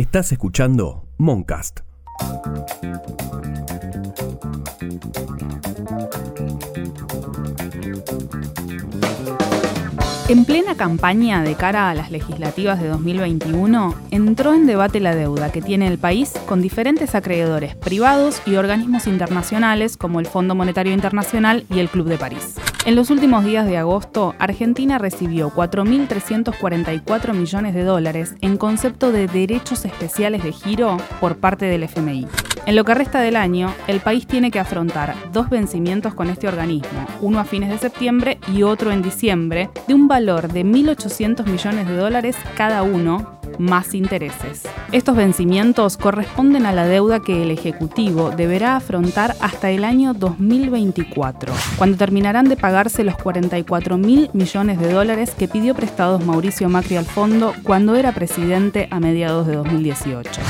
Estás escuchando Moncast. En plena campaña de cara a las legislativas de 2021, entró en debate la deuda que tiene el país con diferentes acreedores privados y organismos internacionales como el Fondo Monetario Internacional y el Club de París. En los últimos días de agosto, Argentina recibió 4.344 millones de dólares en concepto de derechos especiales de giro por parte del FMI. En lo que resta del año, el país tiene que afrontar dos vencimientos con este organismo, uno a fines de septiembre y otro en diciembre, de un valor de 1.800 millones de dólares cada uno, más intereses. Estos vencimientos corresponden a la deuda que el Ejecutivo deberá afrontar hasta el año 2024, cuando terminarán de pagarse los 44 mil millones de dólares que pidió prestados Mauricio Macri al fondo cuando era presidente a mediados de 2018.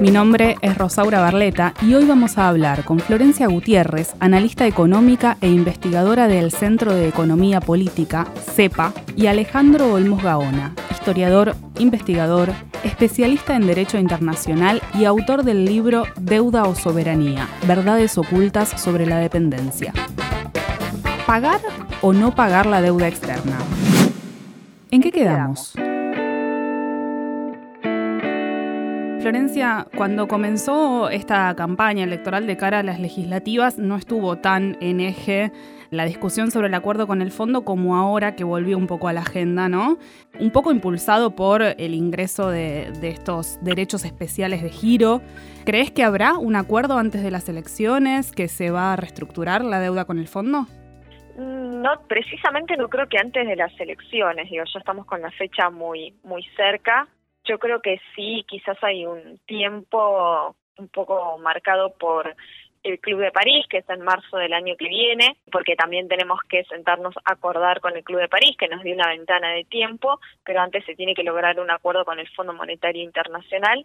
Mi nombre es Rosaura Barleta y hoy vamos a hablar con Florencia Gutiérrez, analista económica e investigadora del Centro de Economía Política, CEPA, y Alejandro Olmos Gaona, historiador, investigador, especialista en Derecho Internacional y autor del libro Deuda o Soberanía, Verdades Ocultas sobre la Dependencia. ¿Pagar o no pagar la deuda externa? ¿En qué quedamos? Florencia, cuando comenzó esta campaña electoral de cara a las legislativas, no estuvo tan en eje la discusión sobre el acuerdo con el fondo como ahora que volvió un poco a la agenda, ¿no? Un poco impulsado por el ingreso de, estos derechos especiales de giro. ¿Crees que habrá un acuerdo antes de las elecciones, que se va a reestructurar la deuda con el fondo? Mm, no, precisamente no creo que antes de las elecciones, digo, ya estamos con la fecha muy, muy cerca yo creo que sí, quizás hay un tiempo un poco marcado por el Club de París, que es en marzo del año que viene, porque también tenemos que sentarnos a acordar con el Club de París, que nos dio una ventana de tiempo, pero antes se tiene que lograr un acuerdo con el Fondo Monetario Internacional.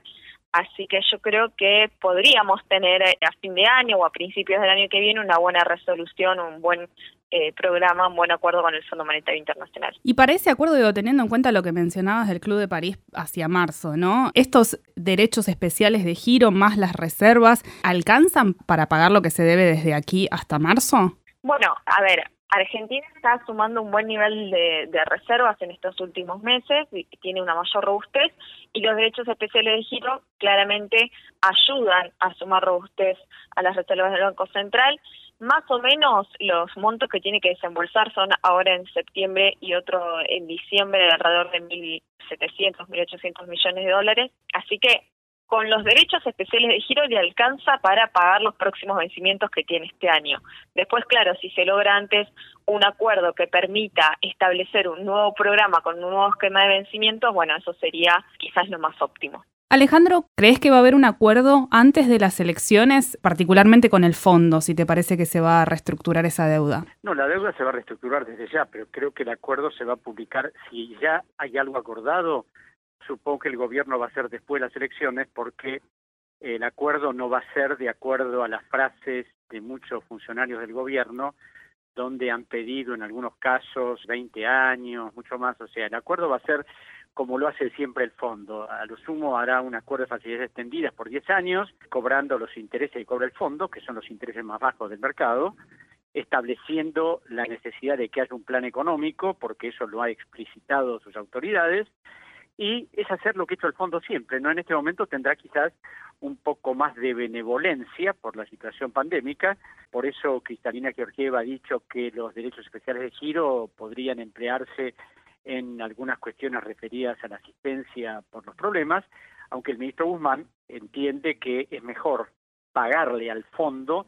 Así que yo creo que podríamos tener a fin de año o a principios del año que viene una buena resolución, un buen eh, programa un buen acuerdo con el Fondo Monetario Internacional. Y para ese acuerdo, digo, teniendo en cuenta lo que mencionabas del Club de París hacia marzo, ¿no? Estos derechos especiales de giro más las reservas, ¿alcanzan para pagar lo que se debe desde aquí hasta marzo? Bueno, a ver, Argentina está sumando un buen nivel de, reservas en estos últimos meses tiene una mayor robustez y los derechos especiales de giro claramente ayudan a sumar robustez a las reservas del Banco Central más o menos los montos que tiene que desembolsar son ahora en septiembre y otro en diciembre de alrededor de 1.700, 1.800 millones de dólares. Así que con los derechos especiales de giro le alcanza para pagar los próximos vencimientos que tiene este año. Después, claro, si se logra antes un acuerdo que permita establecer un nuevo programa con un nuevo esquema de vencimientos, bueno, eso sería quizás lo más óptimo. Alejandro, ¿crees que va a haber un acuerdo antes de las elecciones, particularmente con el fondo, si te parece que se va a reestructurar esa deuda? No, la deuda se va a reestructurar desde ya, pero creo que el acuerdo se va a publicar si ya hay algo acordado. Supongo que el gobierno va a ser después de las elecciones porque el acuerdo no va a ser de acuerdo a las frases de muchos funcionarios del gobierno, donde han pedido en algunos casos 20 años, mucho más. O sea, el acuerdo va a ser como lo hace siempre el fondo. A lo sumo hará un acuerdo de facilidades extendidas por 10 años, cobrando los intereses que cobra el fondo, que son los intereses más bajos del mercado, estableciendo la necesidad de que haya un plan económico, porque eso lo ha explicitado sus autoridades, y es hacer lo que ha hecho el fondo siempre, ¿no? En este momento tendrá quizás un poco más de benevolencia por la situación pandémica, por eso Cristalina Georgieva ha dicho que los derechos especiales de giro podrían emplearse en algunas cuestiones referidas a la asistencia por los problemas, aunque el ministro Guzmán entiende que es mejor pagarle al fondo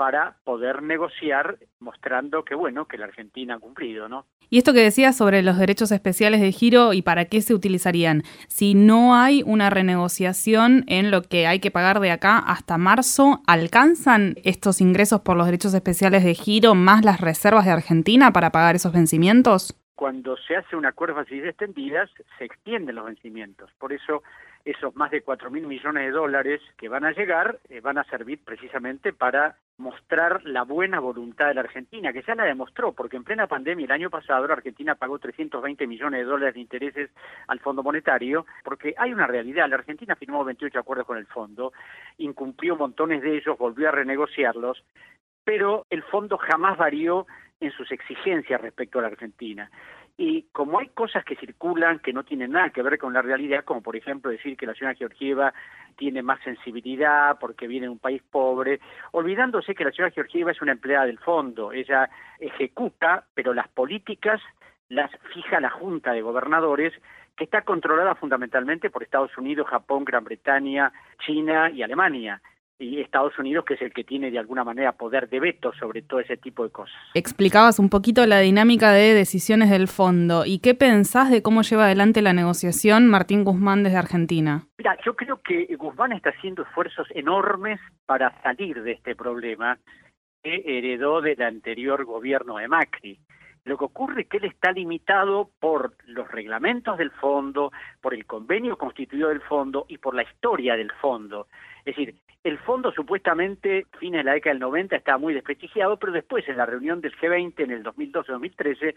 para poder negociar mostrando que bueno, que la Argentina ha cumplido, ¿no? Y esto que decías sobre los derechos especiales de giro y para qué se utilizarían, si no hay una renegociación en lo que hay que pagar de acá hasta marzo, ¿alcanzan estos ingresos por los derechos especiales de giro más las reservas de Argentina para pagar esos vencimientos? Cuando se hace un acuerdo de facilidades extendidas, se extienden los vencimientos. Por eso, esos más de 4 mil millones de dólares que van a llegar eh, van a servir precisamente para mostrar la buena voluntad de la Argentina, que ya la demostró, porque en plena pandemia el año pasado la Argentina pagó 320 millones de dólares de intereses al Fondo Monetario, porque hay una realidad, la Argentina firmó 28 acuerdos con el Fondo, incumplió montones de ellos, volvió a renegociarlos, pero el Fondo jamás varió en sus exigencias respecto a la Argentina. Y como hay cosas que circulan que no tienen nada que ver con la realidad, como por ejemplo decir que la señora Georgieva tiene más sensibilidad porque viene de un país pobre, olvidándose que la señora Georgieva es una empleada del fondo, ella ejecuta, pero las políticas las fija la Junta de Gobernadores, que está controlada fundamentalmente por Estados Unidos, Japón, Gran Bretaña, China y Alemania y Estados Unidos, que es el que tiene de alguna manera poder de veto sobre todo ese tipo de cosas. Explicabas un poquito la dinámica de decisiones del fondo. ¿Y qué pensás de cómo lleva adelante la negociación Martín Guzmán desde Argentina? Mira, yo creo que Guzmán está haciendo esfuerzos enormes para salir de este problema que heredó del anterior gobierno de Macri. Lo que ocurre es que él está limitado por los reglamentos del fondo, por el convenio constituido del fondo y por la historia del fondo. Es decir, el fondo supuestamente, fines de la década del 90, estaba muy desprestigiado, pero después en la reunión del G20 en el 2012-2013,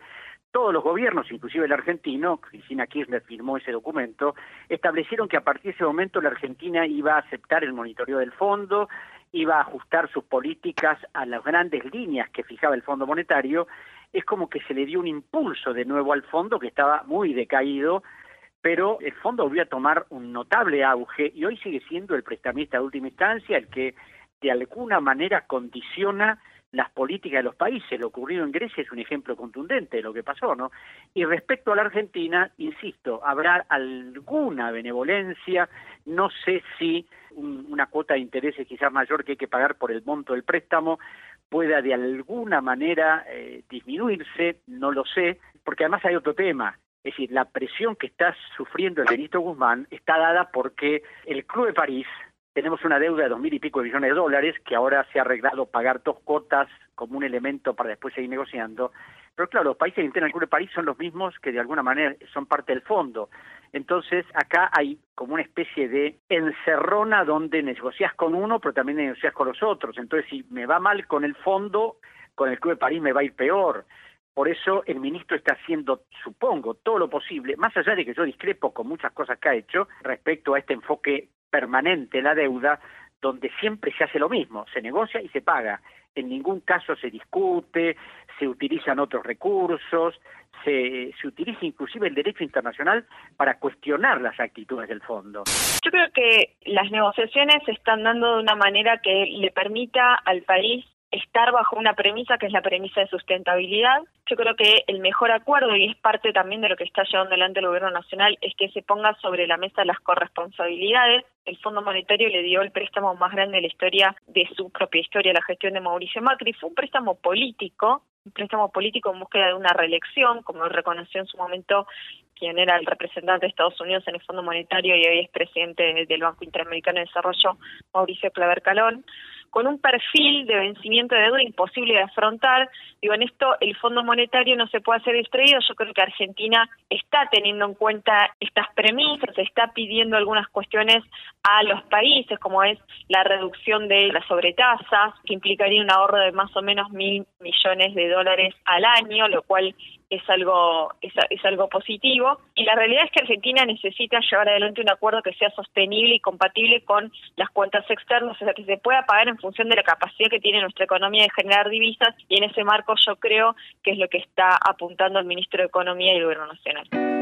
todos los gobiernos, inclusive el argentino, Cristina Kirchner firmó ese documento, establecieron que a partir de ese momento la Argentina iba a aceptar el monitoreo del fondo, iba a ajustar sus políticas a las grandes líneas que fijaba el Fondo Monetario, es como que se le dio un impulso de nuevo al fondo que estaba muy decaído pero el fondo volvió a tomar un notable auge y hoy sigue siendo el prestamista de última instancia, el que de alguna manera condiciona las políticas de los países. Lo ocurrido en Grecia es un ejemplo contundente de lo que pasó, ¿no? Y respecto a la Argentina, insisto, habrá alguna benevolencia, no sé si una cuota de intereses quizás mayor que hay que pagar por el monto del préstamo pueda de alguna manera eh, disminuirse, no lo sé, porque además hay otro tema. Es decir, la presión que está sufriendo el ministro Guzmán está dada porque el Club de París, tenemos una deuda de dos mil y pico de millones de dólares que ahora se ha arreglado pagar dos cotas como un elemento para después seguir negociando. Pero claro, los países internos del Club de París son los mismos que de alguna manera son parte del fondo. Entonces acá hay como una especie de encerrona donde negocias con uno, pero también negocias con los otros. Entonces si me va mal con el fondo, con el Club de París me va a ir peor. Por eso el ministro está haciendo, supongo, todo lo posible, más allá de que yo discrepo con muchas cosas que ha hecho respecto a este enfoque permanente en la deuda, donde siempre se hace lo mismo, se negocia y se paga. En ningún caso se discute, se utilizan otros recursos, se, se utiliza inclusive el derecho internacional para cuestionar las actitudes del fondo. Yo creo que las negociaciones se están dando de una manera que le permita al país estar bajo una premisa que es la premisa de sustentabilidad. Yo creo que el mejor acuerdo, y es parte también de lo que está llevando adelante el Gobierno Nacional, es que se ponga sobre la mesa las corresponsabilidades. El Fondo Monetario le dio el préstamo más grande de la historia, de su propia historia, la gestión de Mauricio Macri. Fue un préstamo político, un préstamo político en búsqueda de una reelección, como reconoció en su momento quien era el representante de Estados Unidos en el Fondo Monetario y hoy es presidente del Banco Interamericano de Desarrollo, Mauricio Claver Calón con un perfil de vencimiento de deuda imposible de afrontar. Digo, en esto el Fondo Monetario no se puede hacer distraído. Yo creo que Argentina está teniendo en cuenta estas premisas, está pidiendo algunas cuestiones a los países, como es la reducción de las sobretasas, que implicaría un ahorro de más o menos mil millones de dólares al año, lo cual es algo, es, es, algo positivo. Y la realidad es que Argentina necesita llevar adelante un acuerdo que sea sostenible y compatible con las cuentas externas, o sea, que se pueda pagar en función de la capacidad que tiene nuestra economía de generar divisas. Y en ese marco yo creo que es lo que está apuntando el ministro de Economía y el Gobierno Nacional.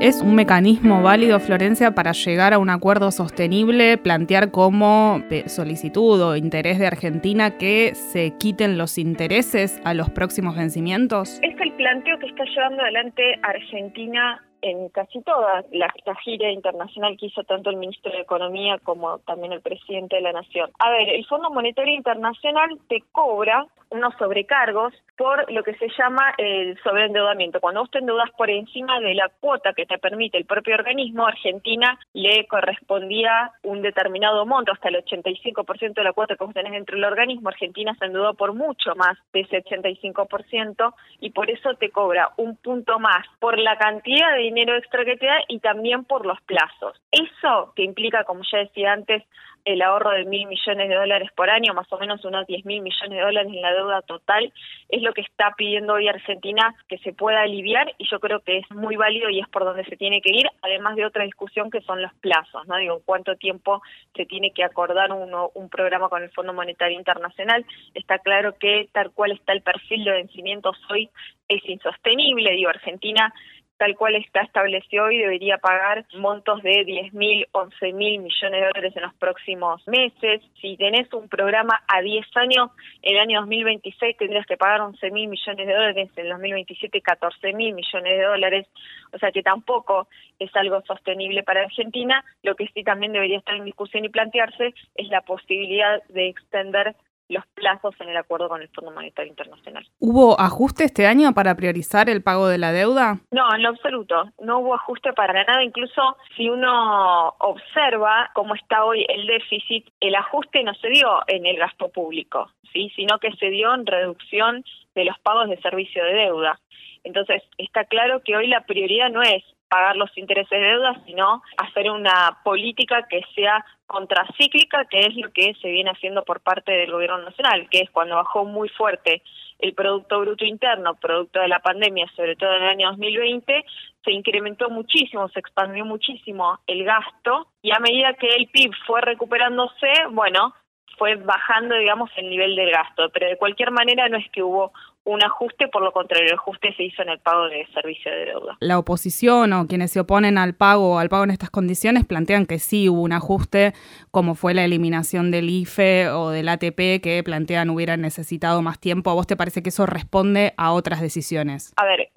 ¿Es un mecanismo válido, Florencia, para llegar a un acuerdo sostenible, plantear como solicitud o interés de Argentina que se quiten los intereses a los próximos vencimientos? Es el planteo que está llevando adelante Argentina en casi toda la, gira internacional que hizo tanto el ministro de Economía como también el presidente de la Nación. A ver, el Fondo Monetario Internacional te cobra unos sobrecargos por lo que se llama el sobreendeudamiento. Cuando vos te endeudas por encima de la cuota que te permite el propio organismo, Argentina le correspondía un determinado monto, hasta el 85% de la cuota que vos tenés dentro del organismo. Argentina se endeudó por mucho más de ese 85% y por eso te cobra un punto más por la cantidad de dinero extra que te da y también por los plazos. Eso que implica, como ya decía antes, el ahorro de mil millones de dólares por año, más o menos unos diez mil millones de dólares en la deuda total, es lo que está pidiendo hoy Argentina que se pueda aliviar y yo creo que es muy válido y es por donde se tiene que ir, además de otra discusión que son los plazos, ¿no? Digo, cuánto tiempo se tiene que acordar uno, un programa con el Fondo Monetario Internacional. Está claro que tal cual está el perfil de vencimientos hoy es insostenible, digo, Argentina tal cual está establecido hoy, debería pagar montos de 10 mil, 11 mil millones de dólares en los próximos meses. Si tenés un programa a 10 años, el año 2026 tendrías que pagar 11 mil millones de dólares, en el 2027 14 mil millones de dólares. O sea que tampoco es algo sostenible para Argentina. Lo que sí también debería estar en discusión y plantearse es la posibilidad de extender los plazos en el acuerdo con el Fondo Monetario Internacional. ¿Hubo ajuste este año para priorizar el pago de la deuda? No, en lo absoluto. No hubo ajuste para nada. Incluso si uno observa cómo está hoy el déficit, el ajuste no se dio en el gasto público, ¿sí? sino que se dio en reducción de los pagos de servicio de deuda. Entonces, está claro que hoy la prioridad no es pagar los intereses de deuda, sino hacer una política que sea contracíclica, que es lo que se viene haciendo por parte del gobierno nacional, que es cuando bajó muy fuerte el Producto Bruto Interno, producto de la pandemia, sobre todo en el año 2020, se incrementó muchísimo, se expandió muchísimo el gasto y a medida que el PIB fue recuperándose, bueno, fue bajando, digamos, el nivel del gasto, pero de cualquier manera no es que hubo un ajuste, por lo contrario, el ajuste se hizo en el pago de servicio de deuda. La oposición o quienes se oponen al pago al pago en estas condiciones plantean que sí hubo un ajuste, como fue la eliminación del IFE o del ATP, que plantean hubieran necesitado más tiempo. ¿A vos te parece que eso responde a otras decisiones? A ver,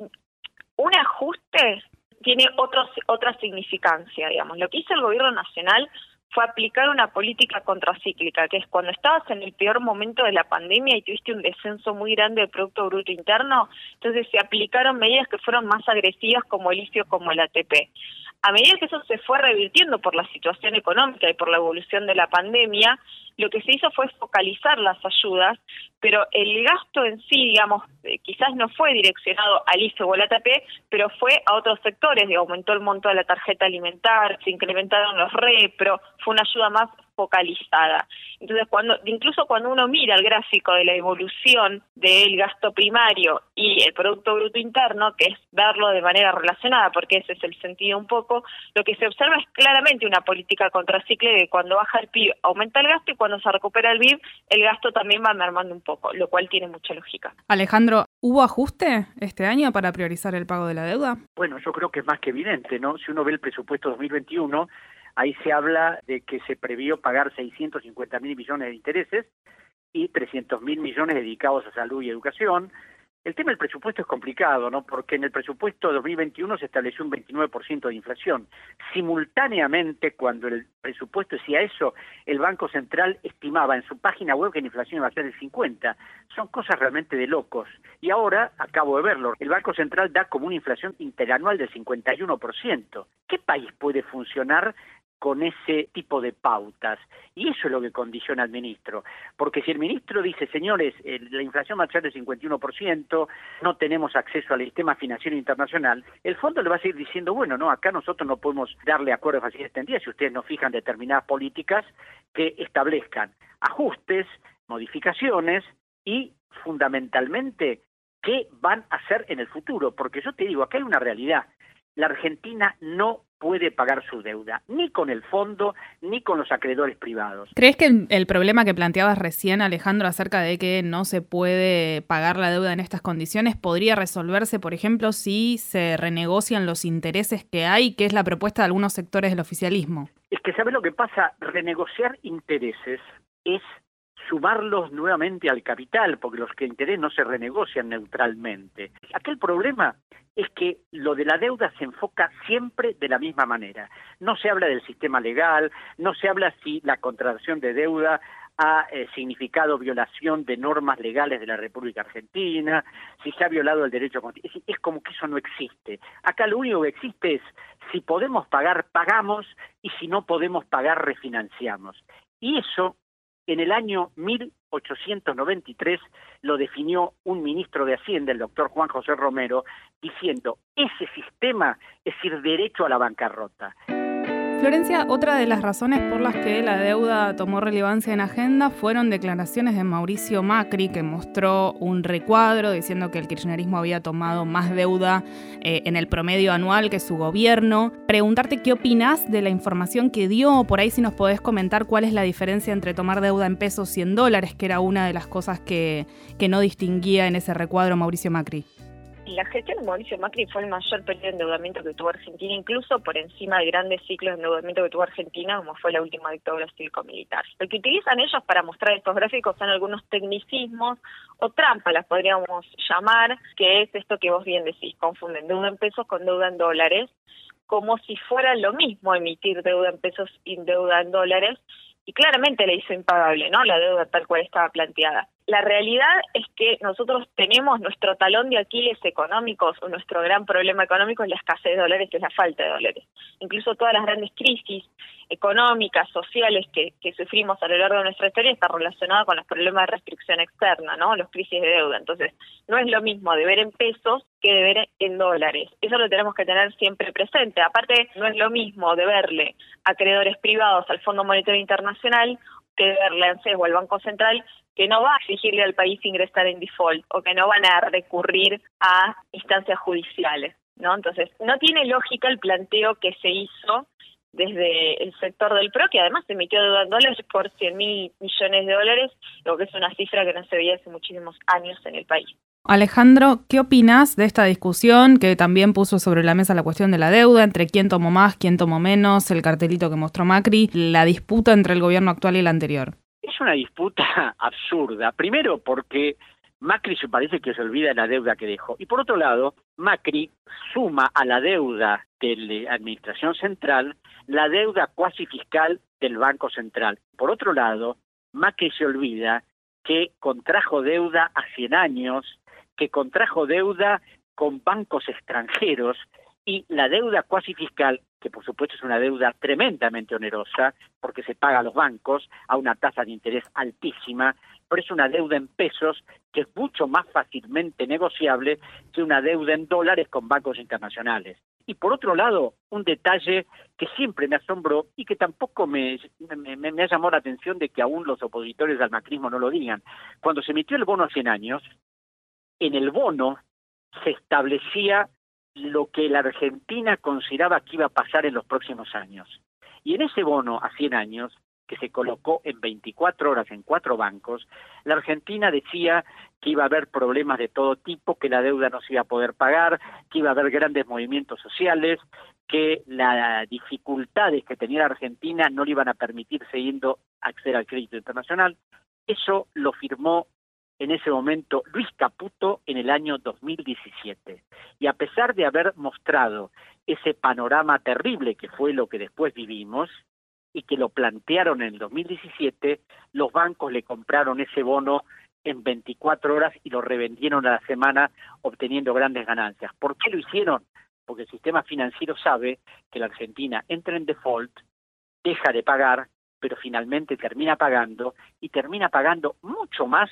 un ajuste tiene otros, otra significancia, digamos. Lo que hizo el gobierno nacional fue aplicar una política contracíclica, que es cuando estabas en el peor momento de la pandemia y tuviste un descenso muy grande del Producto Bruto Interno, entonces se aplicaron medidas que fueron más agresivas como el IFIO, como el ATP. A medida que eso se fue revirtiendo por la situación económica y por la evolución de la pandemia, lo que se hizo fue focalizar las ayudas, pero el gasto en sí, digamos, eh, quizás no fue direccionado al IFE o al ATP, pero fue a otros sectores, aumentó el monto de la tarjeta alimentar, se incrementaron los pero fue una ayuda más focalizada. Entonces, cuando incluso cuando uno mira el gráfico de la evolución del gasto primario y el Producto Bruto Interno, que es verlo de manera relacionada, porque ese es el sentido un poco, lo que se observa es claramente una política contracicle de cuando baja el PIB aumenta el gasto y cuando se recupera el PIB el gasto también va mermando un poco, lo cual tiene mucha lógica. Alejandro, ¿hubo ajuste este año para priorizar el pago de la deuda? Bueno, yo creo que es más que evidente, ¿no? Si uno ve el presupuesto 2021, Ahí se habla de que se previó pagar 650 mil millones de intereses y 300 mil millones dedicados a salud y educación. El tema del presupuesto es complicado, ¿no? Porque en el presupuesto de 2021 se estableció un 29% de inflación. Simultáneamente, cuando el presupuesto decía eso, el Banco Central estimaba en su página web que la inflación iba a ser del 50. Son cosas realmente de locos. Y ahora, acabo de verlo, el Banco Central da como una inflación interanual del 51%. ¿Qué país puede funcionar con ese tipo de pautas. Y eso es lo que condiciona al ministro. Porque si el ministro dice, señores, la inflación va a ser del 51%, no tenemos acceso al sistema financiero internacional, el fondo le va a seguir diciendo, bueno, no, acá nosotros no podemos darle acuerdos así extendidas si ustedes no fijan determinadas políticas que establezcan ajustes, modificaciones y fundamentalmente qué van a hacer en el futuro. Porque yo te digo, acá hay una realidad. La Argentina no puede pagar su deuda, ni con el fondo, ni con los acreedores privados. ¿Crees que el, problema que planteabas recién, Alejandro, acerca de que no se puede pagar la deuda en estas condiciones, podría resolverse, por ejemplo, si se renegocian los intereses que hay, que es la propuesta de algunos sectores del oficialismo? Es que, ¿sabes lo que pasa? Renegociar intereses es sumarlos nuevamente al capital, porque los que interés no se renegocian neutralmente. Aquel problema es que lo de la deuda se enfoca siempre de la misma manera. No se habla del sistema legal, no se habla si la contratación de deuda ha eh, significado violación de normas legales de la República Argentina, si se ha violado el derecho es, es como que eso no existe. Acá lo único que existe es si podemos pagar, pagamos y si no podemos pagar, refinanciamos. Y eso en el año 1893 lo definió un ministro de Hacienda, el doctor Juan José Romero, diciendo, ese sistema es ir derecho a la bancarrota. Florencia, otra de las razones por las que la deuda tomó relevancia en agenda fueron declaraciones de Mauricio Macri, que mostró un recuadro diciendo que el kirchnerismo había tomado más deuda eh, en el promedio anual que su gobierno. Preguntarte qué opinas de la información que dio, por ahí si nos podés comentar cuál es la diferencia entre tomar deuda en pesos y en dólares, que era una de las cosas que, que no distinguía en ese recuadro Mauricio Macri la gestión de Mauricio Macri fue el mayor periodo de endeudamiento que tuvo Argentina, incluso por encima de grandes ciclos de endeudamiento que tuvo Argentina, como fue la última dictadura cívico-militar. Lo que utilizan ellos para mostrar estos gráficos son algunos tecnicismos o trampas, las podríamos llamar, que es esto que vos bien decís, confunden deuda en pesos con deuda en dólares, como si fuera lo mismo emitir deuda en pesos y deuda en dólares, y claramente le hizo impagable, ¿no? La deuda tal cual estaba planteada. La realidad es que nosotros tenemos nuestro talón de Aquiles económicos, o nuestro gran problema económico es la escasez de dólares, que es la falta de dólares. Incluso todas las grandes crisis económicas, sociales que, que sufrimos a lo largo de nuestra historia están relacionadas con los problemas de restricción externa, ¿no? Los crisis de deuda. Entonces, no es lo mismo deber en pesos que deber en dólares. Eso lo tenemos que tener siempre presente. Aparte, no es lo mismo deberle acreedores privados al Fondo Monetario Internacional que deberle a o al Banco Central que no va a exigirle al país ingresar en default o que no van a recurrir a instancias judiciales, ¿no? Entonces, no tiene lógica el planteo que se hizo desde el sector del PRO, que además emitió dólares por 100 mil millones de dólares, lo que es una cifra que no se veía hace muchísimos años en el país. Alejandro, ¿qué opinas de esta discusión que también puso sobre la mesa la cuestión de la deuda, entre quién tomó más, quién tomó menos, el cartelito que mostró Macri, la disputa entre el gobierno actual y el anterior? Es una disputa absurda. Primero porque Macri se parece que se olvida de la deuda que dejó. Y por otro lado, Macri suma a la deuda de la Administración Central la deuda cuasi fiscal del Banco Central. Por otro lado, Macri se olvida que contrajo deuda a 100 años que contrajo deuda con bancos extranjeros y la deuda cuasi fiscal, que por supuesto es una deuda tremendamente onerosa, porque se paga a los bancos a una tasa de interés altísima, pero es una deuda en pesos que es mucho más fácilmente negociable que una deuda en dólares con bancos internacionales. Y por otro lado, un detalle que siempre me asombró y que tampoco me, me, me, llamado la atención de que aún los opositores al macrismo no lo digan. Cuando se emitió el bono a 100 años, en el bono se establecía lo que la Argentina consideraba que iba a pasar en los próximos años. Y en ese bono a 100 años, que se colocó en 24 horas en cuatro bancos, la Argentina decía que iba a haber problemas de todo tipo, que la deuda no se iba a poder pagar, que iba a haber grandes movimientos sociales, que las dificultades que tenía la Argentina no le iban a permitir siguiendo acceder al crédito internacional. Eso lo firmó en ese momento Luis Caputo en el año 2017. Y a pesar de haber mostrado ese panorama terrible que fue lo que después vivimos y que lo plantearon en el 2017, los bancos le compraron ese bono en 24 horas y lo revendieron a la semana obteniendo grandes ganancias. ¿Por qué lo hicieron? Porque el sistema financiero sabe que la Argentina entra en default, deja de pagar, pero finalmente termina pagando y termina pagando mucho más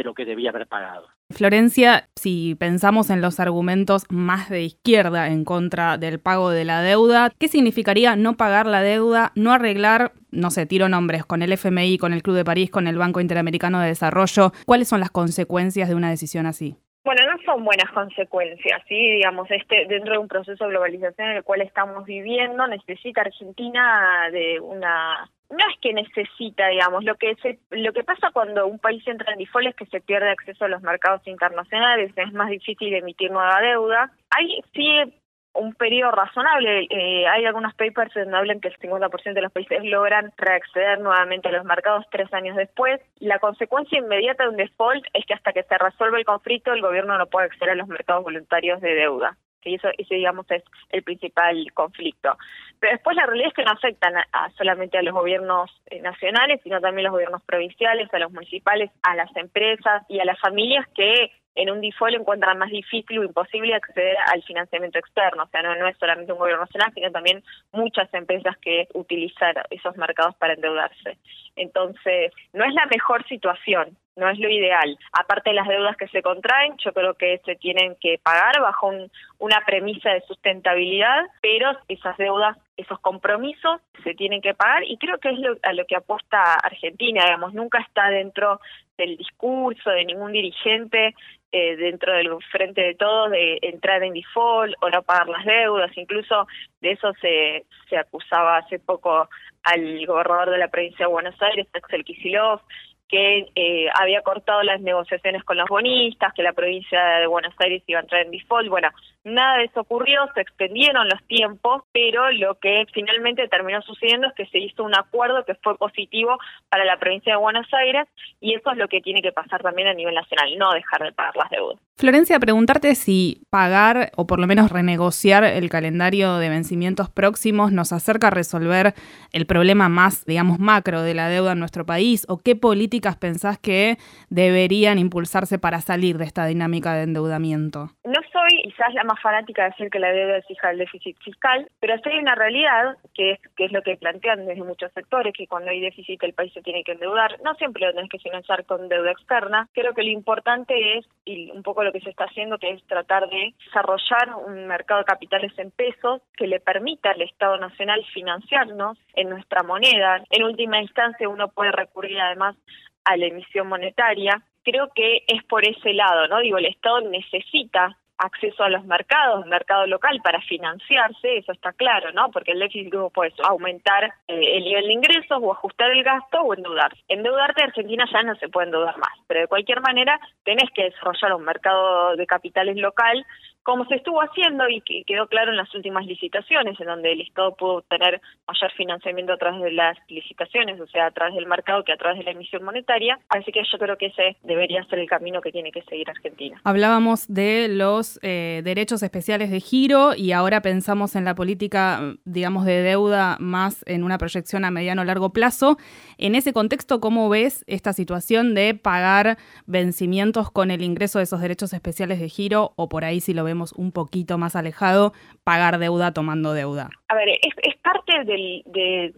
de lo que debía haber pagado. Florencia, si pensamos en los argumentos más de izquierda en contra del pago de la deuda, ¿qué significaría no pagar la deuda, no arreglar, no sé, tiro nombres, con el FMI, con el Club de París, con el Banco Interamericano de Desarrollo? ¿Cuáles son las consecuencias de una decisión así? Bueno, no son buenas consecuencias, sí, digamos, este dentro de un proceso de globalización en el cual estamos viviendo, necesita Argentina de una no es que necesita, digamos, lo que se, lo que pasa cuando un país entra en default es que se pierde acceso a los mercados internacionales, es más difícil emitir nueva deuda. Hay sí un periodo razonable. Eh, hay algunos papers donde hablan que el 50% de los países logran reacceder nuevamente a los mercados tres años después. La consecuencia inmediata de un default es que hasta que se resuelva el conflicto el gobierno no puede acceder a los mercados voluntarios de deuda. que eso, ese digamos es el principal conflicto. Pero después la realidad es que no afectan a, solamente a los gobiernos eh, nacionales, sino también a los gobiernos provinciales, a los municipales, a las empresas y a las familias que en un default encuentran más difícil o imposible acceder al financiamiento externo. O sea, no, no es solamente un gobierno nacional, sino también muchas empresas que utilizan esos mercados para endeudarse. Entonces, no es la mejor situación, no es lo ideal. Aparte de las deudas que se contraen, yo creo que se tienen que pagar bajo una premisa de sustentabilidad, pero esas deudas, esos compromisos se tienen que pagar y creo que es a lo que apuesta Argentina, digamos, nunca está dentro del discurso de ningún dirigente eh, dentro del frente de todos de entrar en default o no pagar las deudas, incluso de eso se, se acusaba hace poco al gobernador de la provincia de Buenos Aires, Axel Kicillof, que eh, había cortado las negociaciones con los bonistas, que la provincia de Buenos Aires iba a entrar en default. Bueno, nada de eso ocurrió, se extendieron los tiempos, pero lo que finalmente terminó sucediendo es que se hizo un acuerdo que fue positivo para la provincia de Buenos Aires y eso es lo que tiene que pasar también a nivel nacional, no dejar de pagar las deudas. Florencia, preguntarte si pagar o por lo menos renegociar el calendario de vencimientos próximos nos acerca a resolver el problema más, digamos, macro de la deuda en nuestro país o qué política pensás que deberían impulsarse para salir de esta dinámica de endeudamiento? No soy quizás la más fanática de decir que la deuda es hija del déficit fiscal, pero sí hay una realidad que es, que es lo que plantean desde muchos sectores, que cuando hay déficit el país se tiene que endeudar. No siempre lo tenés que financiar con deuda externa. Creo que lo importante es, y un poco lo que se está haciendo, que es tratar de desarrollar un mercado de capitales en pesos que le permita al Estado Nacional financiarnos en nuestra moneda. En última instancia uno puede recurrir además a la emisión monetaria. Creo que es por ese lado, ¿no? Digo, el Estado necesita acceso a los mercados, mercado local para financiarse, eso está claro, ¿no? Porque el déficit puede aumentar eh, el nivel de ingresos o ajustar el gasto o endeudarse. Endeudarte Argentina ya no se puede endeudar más, pero de cualquier manera tenés que desarrollar un mercado de capitales local como se estuvo haciendo y que quedó claro en las últimas licitaciones, en donde el Estado pudo obtener mayor financiamiento a través de las licitaciones, o sea, a través del mercado que a través de la emisión monetaria. Así que yo creo que ese debería ser el camino que tiene que seguir Argentina. Hablábamos de los eh, derechos especiales de giro y ahora pensamos en la política, digamos, de deuda más en una proyección a mediano o largo plazo. En ese contexto, ¿cómo ves esta situación de pagar vencimientos con el ingreso de esos derechos especiales de giro o por ahí si lo vemos un poquito más alejado, pagar deuda tomando deuda? A ver, es, parte de,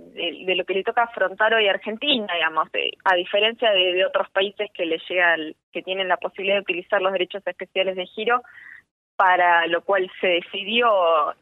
lo que le toca afrontar hoy a Argentina, digamos, a diferencia de, otros países que le llegan, que tienen la posibilidad de utilizar los derechos especiales de giro, para lo cual se decidió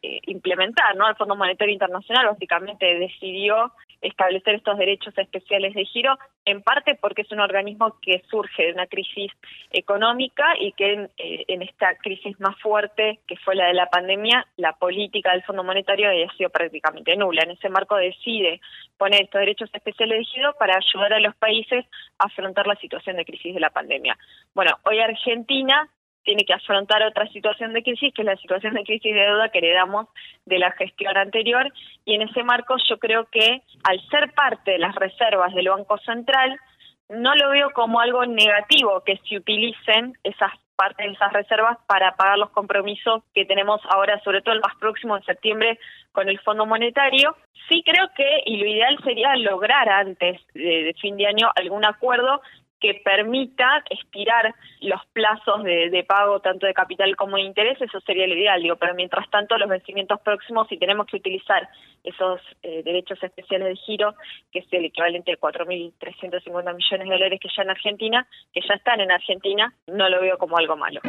eh, implementar, ¿no? El Fondo Monetario Internacional básicamente decidió establecer estos derechos especiales de giro, en parte porque es un organismo que surge de una crisis económica y que en, eh, esta crisis más fuerte, que fue la de la pandemia, la política del Fondo Monetario había sido prácticamente nula. En ese marco decide poner estos derechos especiales de giro para ayudar a los países a afrontar la situación de crisis de la pandemia. Bueno, hoy Argentina tiene que afrontar otra situación de crisis, que es la situación de crisis de deuda que heredamos de la gestión anterior. Y en ese marco yo creo que al ser parte de las reservas del Banco Central, no lo veo como algo negativo que se utilicen esas partes de esas reservas para pagar los compromisos que tenemos ahora, sobre todo el más próximo de septiembre con el Fondo Monetario. Sí creo que, y lo ideal sería lograr antes de fin de año algún acuerdo que permita estirar los plazos de, pago tanto de capital como de interés, eso sería lo ideal, digo, pero mientras tanto los vencimientos próximos, si tenemos que utilizar esos eh, derechos especiales de giro, que es el equivalente a 4.350 millones de dólares que ya en Argentina, que ya están en Argentina, no lo veo como algo malo.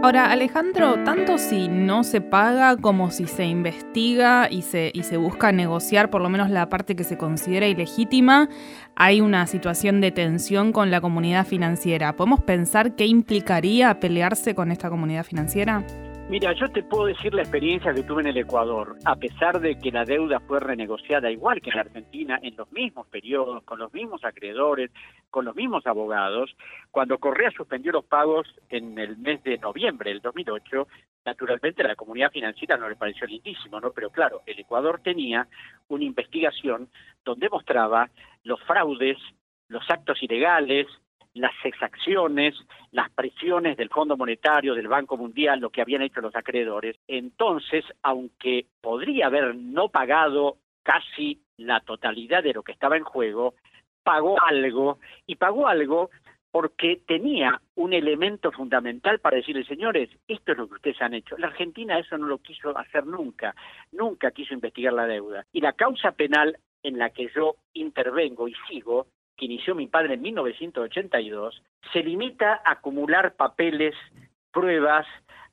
Ahora, Alejandro, tanto si no se paga como si se investiga y se, y se busca negociar por lo menos la parte que se considera ilegítima, hay una situación de tensión con la comunidad financiera. ¿Podemos pensar qué implicaría pelearse con esta comunidad financiera? Mira, yo te puedo decir la experiencia que tuve en el Ecuador, a pesar de que la deuda fue renegociada igual que en la Argentina, en los mismos periodos, con los mismos acreedores, con los mismos abogados, cuando Correa suspendió los pagos en el mes de noviembre del 2008, naturalmente la comunidad financiera no le pareció lindísimo, ¿no? Pero claro, el Ecuador tenía una investigación donde mostraba los fraudes, los actos ilegales, las exacciones, las presiones del Fondo Monetario, del Banco Mundial, lo que habían hecho los acreedores. Entonces, aunque podría haber no pagado casi la totalidad de lo que estaba en juego, pagó algo y pagó algo porque tenía un elemento fundamental para decirle, señores, esto es lo que ustedes han hecho. La Argentina eso no lo quiso hacer nunca, nunca quiso investigar la deuda. Y la causa penal en la que yo intervengo y sigo, que inició mi padre en 1982, se limita a acumular papeles, pruebas,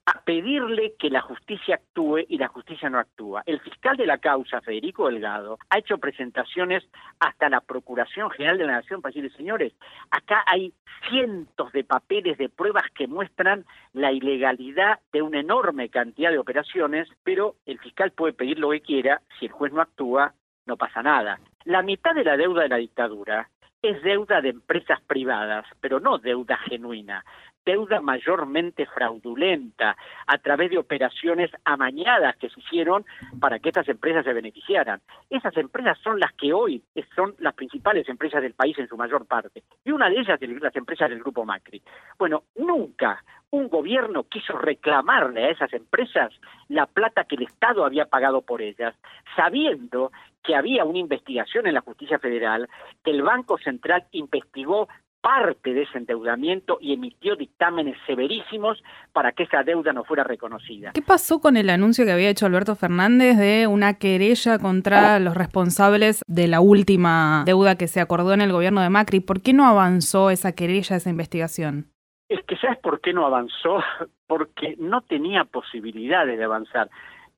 a pedirle que la justicia actúe y la justicia no actúa. El fiscal de la causa, Federico Delgado, ha hecho presentaciones hasta la Procuración General de la Nación para decirle, señores, acá hay cientos de papeles de pruebas que muestran la ilegalidad de una enorme cantidad de operaciones, pero el fiscal puede pedir lo que quiera, si el juez no actúa, no pasa nada. La mitad de la deuda de la dictadura es deuda de empresas privadas, pero no deuda genuina deuda mayormente fraudulenta a través de operaciones amañadas que se hicieron para que estas empresas se beneficiaran. Esas empresas son las que hoy son las principales empresas del país en su mayor parte. Y una de ellas es las empresas del Grupo Macri. Bueno, nunca un gobierno quiso reclamarle a esas empresas la plata que el Estado había pagado por ellas, sabiendo que había una investigación en la justicia federal, que el Banco Central investigó parte de ese endeudamiento y emitió dictámenes severísimos para que esa deuda no fuera reconocida. ¿Qué pasó con el anuncio que había hecho Alberto Fernández de una querella contra los responsables de la última deuda que se acordó en el gobierno de Macri? ¿Por qué no avanzó esa querella, esa investigación? Es que ¿sabes por qué no avanzó? Porque no tenía posibilidades de avanzar.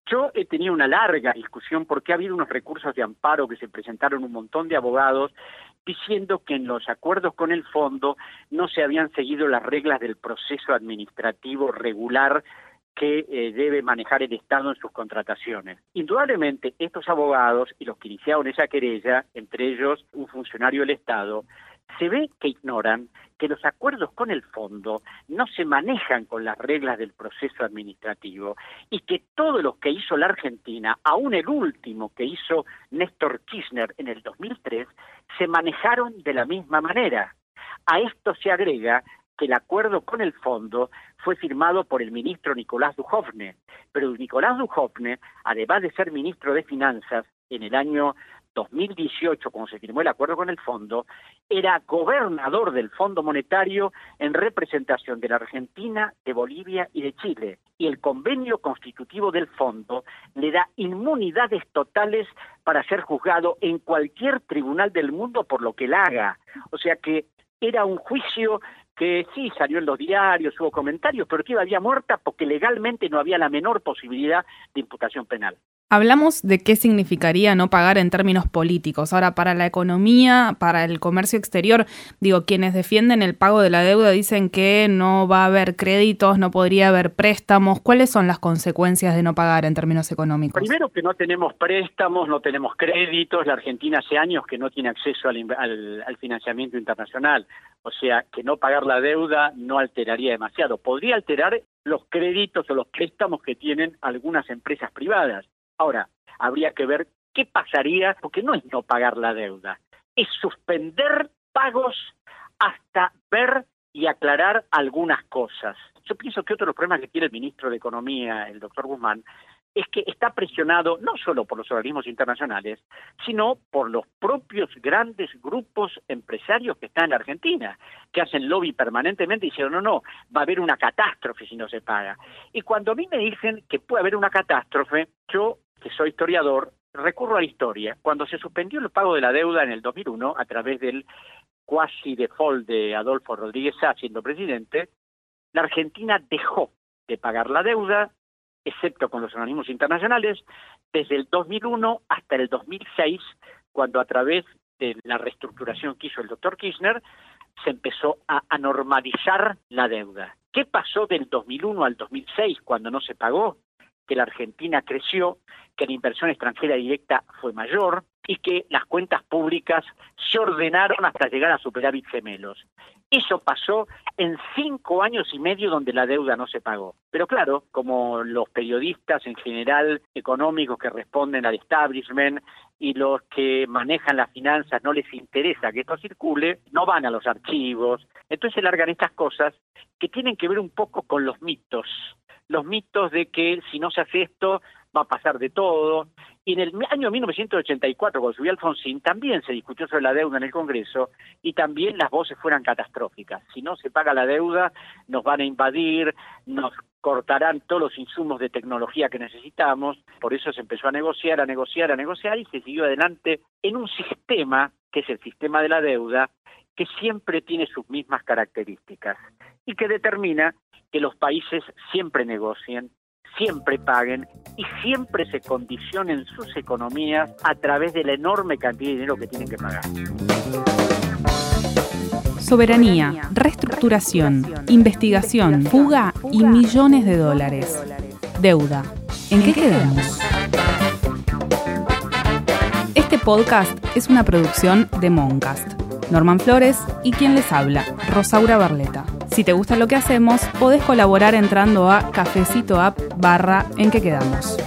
Yo he tenido una larga discusión porque ha habido unos recursos de amparo que se presentaron un montón de abogados diciendo que en los acuerdos con el fondo no se habían seguido las reglas del proceso administrativo regular que eh, debe manejar el Estado en sus contrataciones. Indudablemente, estos abogados y los que iniciaron esa querella, entre ellos un funcionario del Estado, se ve que ignoran que los acuerdos con el fondo no se manejan con las reglas del proceso administrativo y que todo lo que hizo la Argentina, aún el último que hizo Néstor Kirchner en el 2003, se manejaron de la misma manera. A esto se agrega que el acuerdo con el fondo fue firmado por el ministro Nicolás Dujovne, pero Nicolás Dujovne, además de ser ministro de Finanzas en el año 2018, cuando se firmó el acuerdo con el fondo, era gobernador del Fondo Monetario en representación de la Argentina, de Bolivia y de Chile. Y el convenio constitutivo del fondo le da inmunidades totales para ser juzgado en cualquier tribunal del mundo por lo que él haga. O sea que era un juicio que sí salió en los diarios, hubo comentarios, pero que iba había muerta porque legalmente no había la menor posibilidad de imputación penal. Hablamos de qué significaría no pagar en términos políticos. Ahora, para la economía, para el comercio exterior, digo, quienes defienden el pago de la deuda dicen que no va a haber créditos, no podría haber préstamos. ¿Cuáles son las consecuencias de no pagar en términos económicos? Primero que no tenemos préstamos, no tenemos créditos. La Argentina hace años que no tiene acceso al, financiamiento internacional. O sea, que no pagar la deuda no alteraría demasiado. Podría alterar los créditos o los préstamos que tienen algunas empresas privadas Ahora, habría que ver qué pasaría, porque no es no pagar la deuda, es suspender pagos hasta ver y aclarar algunas cosas. Yo pienso que otro de los problemas que tiene el ministro de Economía, el doctor Guzmán, es que está presionado no solo por los organismos internacionales, sino por los propios grandes grupos empresarios que están en la Argentina, que hacen lobby permanentemente y dicen, no, no, va a haber una catástrofe si no se paga. Y cuando a mí me dicen que puede haber una catástrofe, yo que soy historiador, recurro a la historia. Cuando se suspendió el pago de la deuda en el 2001 a través del cuasi default de Adolfo Rodríguez Sá siendo presidente, la Argentina dejó de pagar la deuda, excepto con los organismos internacionales, desde el 2001 hasta el 2006, cuando a través de la reestructuración que hizo el doctor Kirchner, se empezó a, a normalizar la deuda. ¿Qué pasó del 2001 al 2006 cuando no se pagó? Que la Argentina creció, que la inversión extranjera directa fue mayor y que las cuentas públicas se ordenaron hasta llegar a superávit gemelos. Eso pasó en cinco años y medio donde la deuda no se pagó. Pero claro, como los periodistas en general económicos que responden al establishment y los que manejan las finanzas no les interesa que esto circule, no van a los archivos. Entonces se largan estas cosas que tienen que ver un poco con los mitos. Los mitos de que si no se hace esto va a pasar de todo. Y en el año 1984, cuando subió Alfonsín, también se discutió sobre la deuda en el Congreso y también las voces fueran catastróficas. Si no se paga la deuda, nos van a invadir, nos cortarán todos los insumos de tecnología que necesitamos. Por eso se empezó a negociar, a negociar, a negociar y se siguió adelante en un sistema, que es el sistema de la deuda, que siempre tiene sus mismas características y que determina que los países siempre negocien, siempre paguen y siempre se condicionen sus economías a través de la enorme cantidad de dinero que tienen que pagar. Soberanía, reestructuración, investigación, fuga y millones de dólares. Deuda. ¿En qué quedamos? Este podcast es una producción de Moncast. Norman Flores y quien les habla, Rosaura Barleta. Si te gusta lo que hacemos, podés colaborar entrando a cafecito app barra en que quedamos.